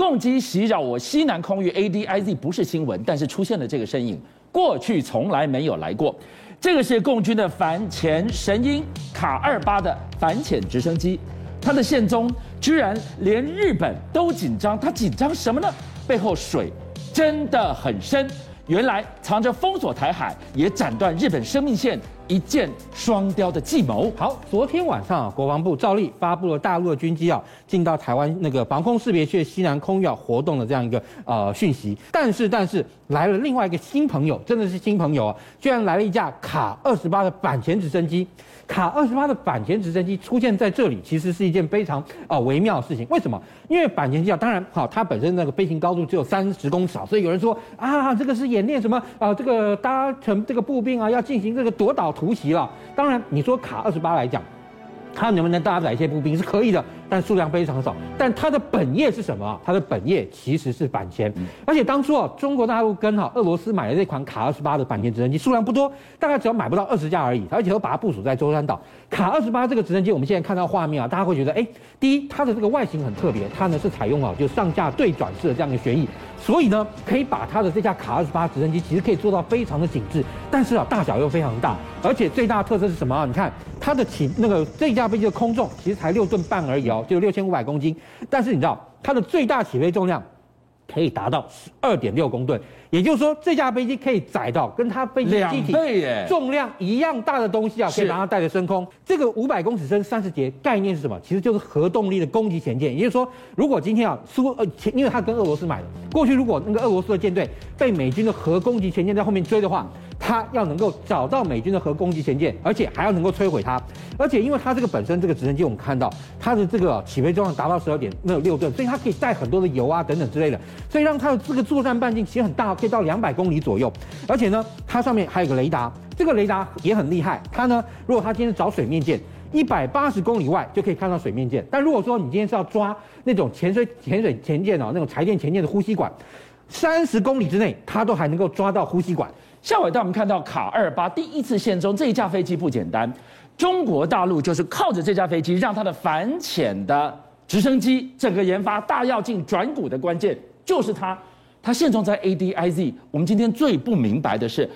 共机袭扰我西南空域 ADIZ 不是新闻，但是出现了这个身影，过去从来没有来过。这个是共军的反潜神鹰卡二八的反潜直升机，它的现踪居然连日本都紧张，它紧张什么呢？背后水真的很深。原来藏着封锁台海，也斩断日本生命线，一箭双雕的计谋。好，昨天晚上啊，国防部照例发布了大陆的军机啊进到台湾那个防空识别区西南空域要活动的这样一个呃讯息。但是，但是来了另外一个新朋友，真的是新朋友啊，居然来了一架卡二十八的反潜直升机。卡二十八的反潜直升机出现在这里，其实是一件非常啊、微妙的事情。为什么？因为反潜机啊，当然好，它本身那个飞行高度只有三十公尺啊，所以有人说啊，这个是演练什么啊、这个搭乘这个步兵啊，要进行这个夺岛突袭了。当然，你说卡二十八来讲。他能不能搭载一些步兵是可以的，但数量非常少。但它的本业是什么？它的本业其实是反潜。而且当初啊，中国大陆跟哈俄罗斯买的这款卡二十八的反潜直升机数量不多，大概只要买不到二十架而已。而且都把它部署在舟山岛。卡二十八这个直升机，我们现在看到画面啊，大家会觉得，哎，第一，它的这个外形很特别，它呢是采用啊就上下对转式的这样一个旋翼，所以呢可以把它的这架卡二十八直升机其实可以做到非常的紧致，但是啊大小又非常大。而且最大的特色是什么啊？你看它的起那个这架飞机的空重其实才六吨半而已哦，就六千五百公斤。但是你知道它的最大起飞重量可以达到十二点六公吨，也就是说这架飞机可以载到跟它飞机机体重量一样大的东西啊，可以把它带着升空。这个五百公尺深三十节概念是什么？其实就是核动力的攻击潜舰。也就是说，如果今天啊苏呃，因为它跟俄罗斯买的，过去如果那个俄罗斯的舰队被美军的核攻击潜舰在后面追的话。它要能够找到美军的核攻击潜舰，而且还要能够摧毁它，而且因为它这个本身这个直升机，我们看到它的这个起飞重量达到十二点那六吨，所以它可以带很多的油啊等等之类的，所以让它的这个作战半径其实很大，可以到两百公里左右。而且呢，它上面还有个雷达，这个雷达也很厉害。它呢，如果它今天找水面舰，一百八十公里外就可以看到水面舰。但如果说你今天是要抓那种潜水潜水潜舰哦，那种柴电潜舰的呼吸管，三十公里之内它都还能够抓到呼吸管。下尾带我们看到卡二八第一次现踪，这一架飞机不简单。中国大陆就是靠着这架飞机，让它的反潜的直升机整个研发大跃进转股的关键就是它。它现踪在 ADIZ。我们今天最不明白的是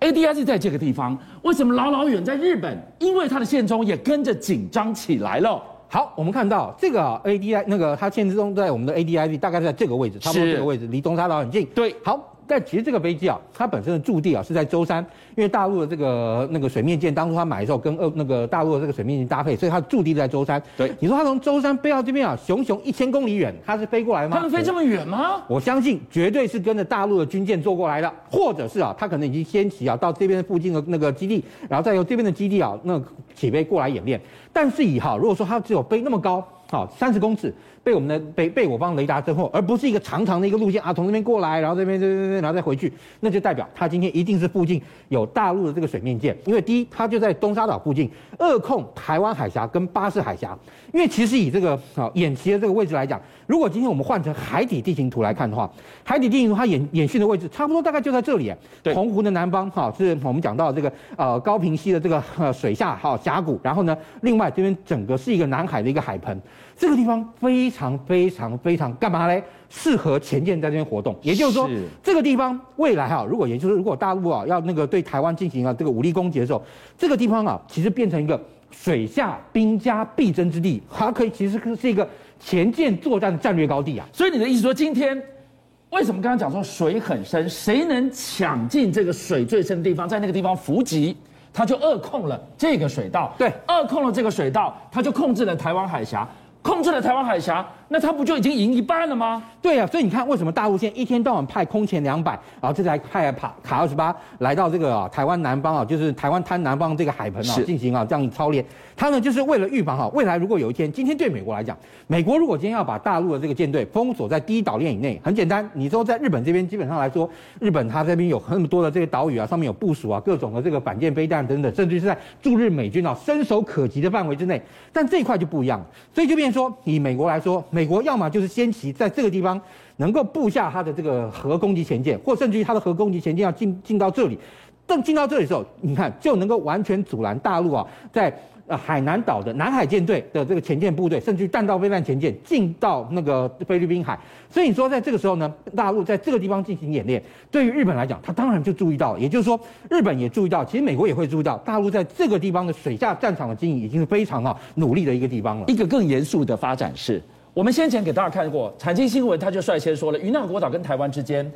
，ADIZ 在这个地方，为什么老老远在日本？因为它的现中也跟着紧张起来了。好，我们看到这个 ADI 那个它现踪在我们的 ADIZ，大概在这个位置，差不多这个位置，离东沙岛很近。对，好。但其实这个飞机啊，它本身的驻地啊是在舟山，因为大陆的这个那个水面舰当初它买的时候跟呃那个大陆的这个水面舰搭配，所以它的驻地在舟山。对，你说它从舟山飞到这边啊，熊熊一千公里远，它是飞过来吗？它能飞这么远吗？我相信绝对是跟着大陆的军舰坐过来的，或者是啊，它可能已经先起啊到这边附近的那个基地，然后再由这边的基地啊那起飞过来演练。但是以哈，如果说它只有飞那么高，好三十公尺。被我们的被被我方雷达侦获，而不是一个长长的一个路线啊，从这边过来，然后这边这边这边，然后再回去，那就代表它今天一定是附近有大陆的这个水面舰，因为第一，它就在东沙岛附近扼控台湾海峡跟巴士海峡。因为其实以这个啊演习的这个位置来讲，如果今天我们换成海底地形图来看的话，海底地形图它演演训的位置差不多大概就在这里。对，澎湖的南方哈是我们讲到这个呃高平溪的这个呃水下哈峡谷，然后呢，另外这边整个是一个南海的一个海盆。这个地方非常非常非常干嘛嘞？适合前舰在这边活动。也就是说，是这个地方未来哈，如果也就是如果大陆啊要那个对台湾进行啊这个武力攻击的时候，这个地方啊其实变成一个水下兵家必争之地，它可以其实是一个前舰作战的战略高地啊。所以你的意思说，今天为什么刚刚讲说水很深，谁能抢进这个水最深的地方，在那个地方伏击？他就扼控了这个水道。对，扼控了这个水道，他就控制了台湾海峡。控制了台湾海峡，那他不就已经赢一半了吗？对呀、啊，所以你看，为什么大陆现在一天到晚派空前两百，然后这才派卡卡二十八来到这个、啊、台湾南方啊，就是台湾滩南方这个海盆啊，进行啊这样操练。他呢，就是为了预防哈，未来如果有一天，今天对美国来讲，美国如果今天要把大陆的这个舰队封锁在第一岛链以内，很简单，你说在日本这边，基本上来说，日本它这边有那么多的这个岛屿啊，上面有部署啊各种的这个反舰飞弹等等，甚至是在驻日美军啊伸手可及的范围之内。但这一块就不一样，所以就变成说，以美国来说，美美国要么就是先期在这个地方能够布下它的这个核攻击潜舰，或甚至于它的核攻击潜舰要进进到这里。等进到这里时候，你看就能够完全阻拦大陆啊，在呃海南岛的南海舰队的这个潜舰部队，甚至于弹道飞弹潜舰进到那个菲律宾海。所以你说在这个时候呢，大陆在这个地方进行演练，对于日本来讲，他当然就注意到，也就是说日本也注意到，其实美国也会注意到，大陆在这个地方的水下战场的经营已经是非常啊努力的一个地方了。一个更严肃的发展是，我们先前给大家看过产经新闻，他就率先说了，云南国岛跟台湾之间。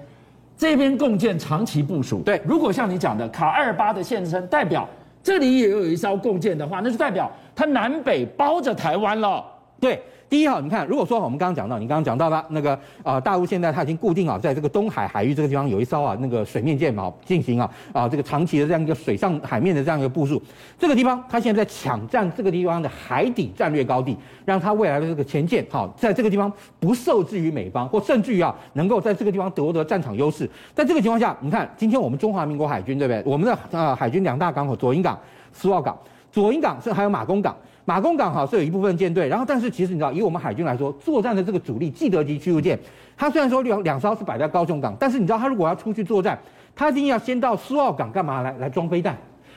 这边共建长期部署，对，如果像你讲的卡二八的现身，代表这里也有一艘共建的话，那就代表它南北包着台湾了，对。第一哈，你看，如果说我们刚刚讲到，你刚刚讲到的那个啊、大陆现在它已经固定啊，在这个东海海域这个地方有一艘啊那个水面舰嘛，进行啊啊这个长期的这样一个水上海面的这样一个部署。这个地方它现在在抢占这个地方的海底战略高地，让它未来的这个潜舰好在这个地方不受制于美方，或甚至于啊能够在这个地方夺得战场优势。在这个情况下，你看今天我们中华民国海军对不对？我们的啊海军两大港口左营港、苏澳港，左营港是还有马公港。马公港哈是有一部分舰队，然后但是其实你知道，以我们海军来说，作战的这个主力既得级驱逐舰，它虽然说两两艘是摆在高雄港，但是你知道它如果要出去作战，它一定要先到苏澳港干嘛来来装飞弹，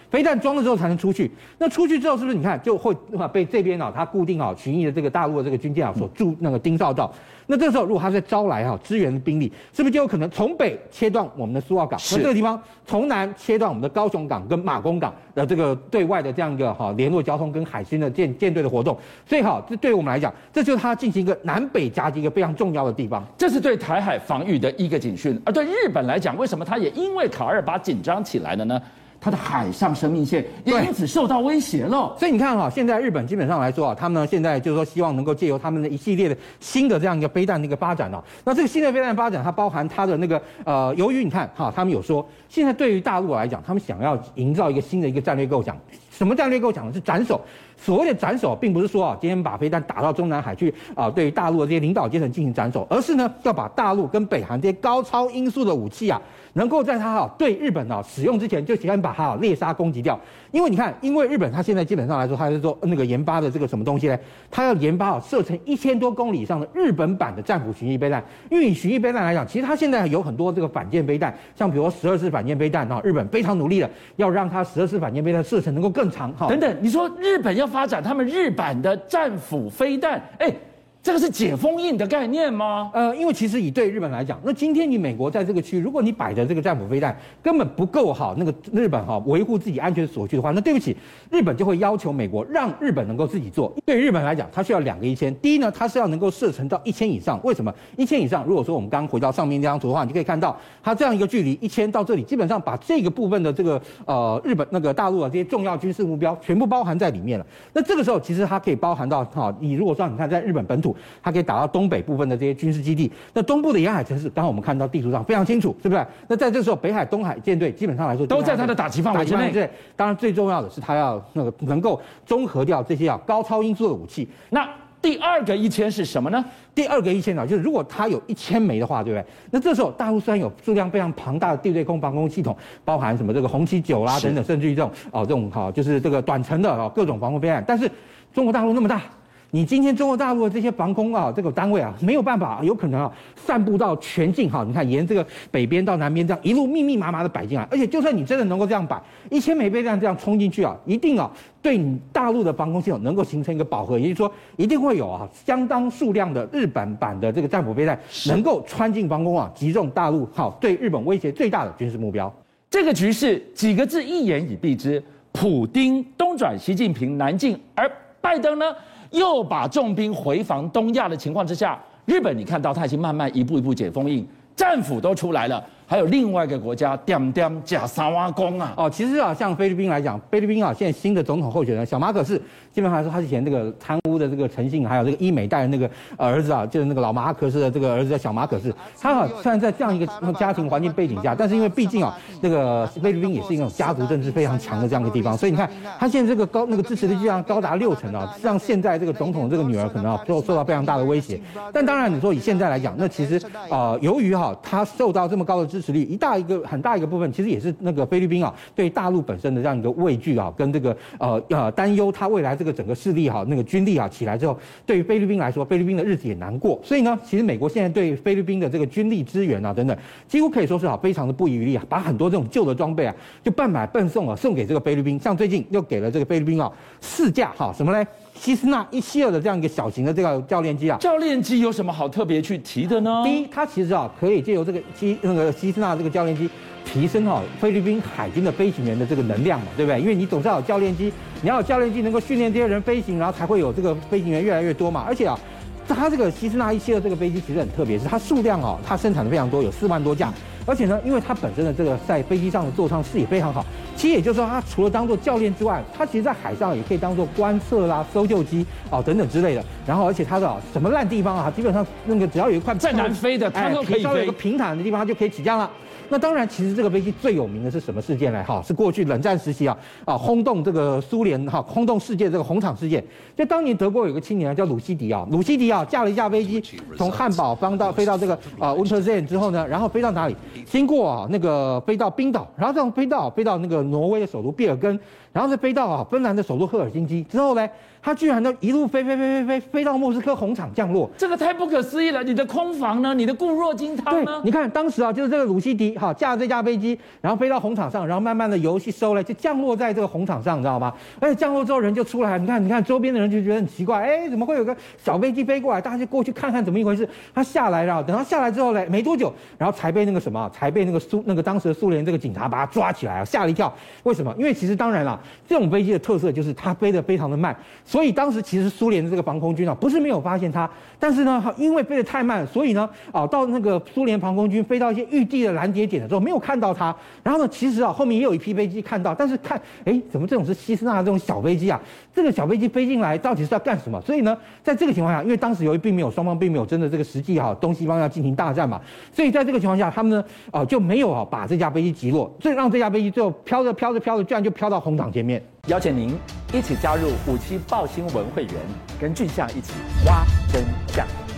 飞弹装了之后才能出去。那出去之后是不是你看就会被这边啊它固定啊巡弋的这个大陆的这个军舰啊所驻那个盯梢到？那这个时候，如果它在招来哈支援的兵力，是不是就有可能从北切断我们的苏澳港？那这个地方从南切断我们的高雄港跟马公港的这个对外的这样一个哈联络交通跟海军的舰舰队的活动。所以哈，这对我们来讲，这就是它进行一个南北夹击一个非常重要的地方。这是对台海防御的一个警讯。而对日本来讲，为什么它也因为卡二把紧张起来了呢？它的海上生命线也因此受到威胁了。所以你看哈，现在日本基本上来说啊，他们呢现在就是说希望能够借由他们的一系列的新的这样一个飞弹的一个发展哦。那这个新的飞弹发展，它包含它的那个呃，由于你看哈，他们有说，现在对于大陆来讲，他们想要营造一个新的一个战略构想。什么战略构想呢？是斩首。所谓的斩首，并不是说啊，今天把飞弹打到中南海去啊，对于大陆的这些领导阶层进行斩首，而是呢，要把大陆跟北韩这些高超音速的武器啊，能够在它哈对日本啊使用之前，就先把它猎杀攻击掉。因为你看，因为日本它现在基本上来说，它是说那个研发的这个什么东西呢？它要研发啊，射程一千多公里以上的日本版的战斧巡弋飞弹。因为以巡弋飞弹来讲，其实它现在有很多这个反舰飞弹，像比如说十二式反舰飞弹啊，日本非常努力的要让它十二式反舰飞弹射程能够更长哈。等等，你说日本要发展他们日版的战斧飞弹，哎。这个是解封印的概念吗？呃，因为其实以对日本来讲，那今天你美国在这个区，如果你摆的这个战斧飞弹根本不够好，那个日本哈维护自己安全所需的话，那对不起，日本就会要求美国让日本能够自己做。对日本来讲，它需要两个一千。第一呢，它是要能够射程到一千以上。为什么一千以上？如果说我们刚回到上面这张图的话，你可以看到它这样一个距离一千到这里，基本上把这个部分的这个呃日本那个大陆的这些重要军事目标全部包含在里面了。那这个时候其实它可以包含到哈，你如果说你看在日本本土。它可以打到东北部分的这些军事基地，那东部的沿海城市，刚刚我们看到地图上非常清楚，是不是？那在这时候，北海、东海舰队基本上来说都在它的打击范围之内。对，当然最重要的是它要那个能够综合掉这些啊高超音速的武器。那第二个一千是什么呢？第二个一千呢，就是如果它有一千枚的话，对不对？那这时候大陆虽然有数量非常庞大的地对空防空系统，包含什么这个红旗九啦等等，甚至于这种哦这种哈就是这个短程的哦各种防空飞弹，但是中国大陆那么大。你今天中国大陆的这些防空啊，这个单位啊，没有办法，有可能啊，散布到全境哈。你看，沿这个北边到南边这样一路密密麻麻的摆进来，而且就算你真的能够这样摆，一千枚飞弹这样冲进去啊，一定啊，对你大陆的防空系统能够形成一个饱和，也就是说，一定会有啊相当数量的日本版的这个战斧飞弹能够穿进防空网，击中大陆好对日本威胁最大的军事目标。这个局势几个字一言以蔽之：普丁东转习近平南进，而拜登呢？又把重兵回防东亚的情况之下，日本你看到他已经慢慢一步一步解封印，战斧都出来了。还有另外一个国家，点点假三挖工啊！哦，其实啊，像菲律宾来讲，菲律宾啊，现在新的总统候选人小马可是，基本上来说，他之前这个贪污的这个诚信，还有这个伊美代的那个儿子啊，就是那个老马可是的这个儿子叫小马可是。他啊，虽然在这样一个家庭环境背景下，但是因为毕竟啊，这个菲律宾也是一种家族政治非常强的这样一个地方，所以你看他现在这个高那个支持率居然高达六成啊，让现在这个总统这个女儿可能啊，受受到非常大的威胁。但当然，你说以现在来讲，那其实啊、由于哈、啊、他受到这么高的支支持率，一大一个很大一个部分，其实也是那个菲律宾啊对大陆本身的这样一个畏惧啊，跟这个呃呃担忧，它未来这个整个势力哈、那个军力啊起来之后，对于菲律宾来说，菲律宾的日子也难过。所以呢，其实美国现在对菲律宾的这个军力支援啊等等，几乎可以说是啊非常的不遗余力啊，把很多这种旧的装备啊就半买半送啊送给这个菲律宾。像最近又给了这个菲律宾啊四架哈什么嘞？希斯纳一七二的这样一个小型的这个教练机啊，教练机有什么好特别去提的呢？第一，它其实啊可以借由这个希那个希斯纳这个教练机，提升哈菲律宾海军的飞行员的这个能量嘛，对不对？因为你总是要有教练机，你要有教练机能够训练这些人飞行，然后才会有这个飞行员越来越多嘛。而且啊，它这个希斯纳一七二这个飞机其实很特别，是它数量哦，它生产的非常多，有四万多架。而且呢，因为它本身的这个在飞机上的座舱视野非常好，其实也就是说，它除了当做教练之外，它其实在海上也可以当做观测啦、搜救机啊等等之类的。然后，而且它的什么烂地方啊，基本上那个只要有一块在南非的，它都可以飞。稍微有个平坦的地方，它就可以起降了。那当然，其实这个飞机最有名的是什么事件呢？哈，是过去冷战时期啊啊轰动这个苏联哈轰动世界这个红场事件。就当年德国有个青年叫鲁西迪啊，鲁西迪啊驾了一架飞机从汉堡飞到飞到这个啊温特森之后呢，然后飞到哪里？经过啊那个飞到冰岛，然后这样飞到飞到那个挪威的首都比尔根，然后再飞到啊芬兰的首都赫尔辛基之后呢，他居然都一路飞飞飞飞飞飞到莫斯科红场降落，这个太不可思议了！你的空防呢？你的固若金汤呢？你看当时啊，就是这个鲁西迪哈驾着这架飞机，然后飞到红场上，然后慢慢的游戏收了，就降落在这个红场上，你知道吗？而且降落之后人就出来，你看你看周边的人就觉得很奇怪，哎，怎么会有个小飞机飞过来？大家就过去看看怎么一回事。他下来了，等他下来之后呢，没多久，然后才被那个什么，才被那个苏那个当时的苏联这个警察把他抓起来啊，吓了一跳。为什么？因为其实当然了，这种飞机的特色就是它飞得非常的慢，所以当时其实。苏联的这个防空军啊，不是没有发现它，但是呢，因为飞得太慢，所以呢，啊，到那个苏联防空军飞到一些预定的拦截点的时候，没有看到它。然后呢，其实啊，后面也有一批飞机看到，但是看，哎，怎么这种是希斯纳的这种小飞机啊？这个小飞机飞进来到底是要干什么？所以呢，在这个情况下，因为当时由于并没有双方并没有真的这个实际哈东西方要进行大战嘛，所以在这个情况下，他们呢，啊，就没有啊把这架飞机击落，所以让这架飞机最后飘着飘着飘着，居然就飘到红场前面。邀请您一起加入五七爆新闻会员，跟俊相一起挖真相。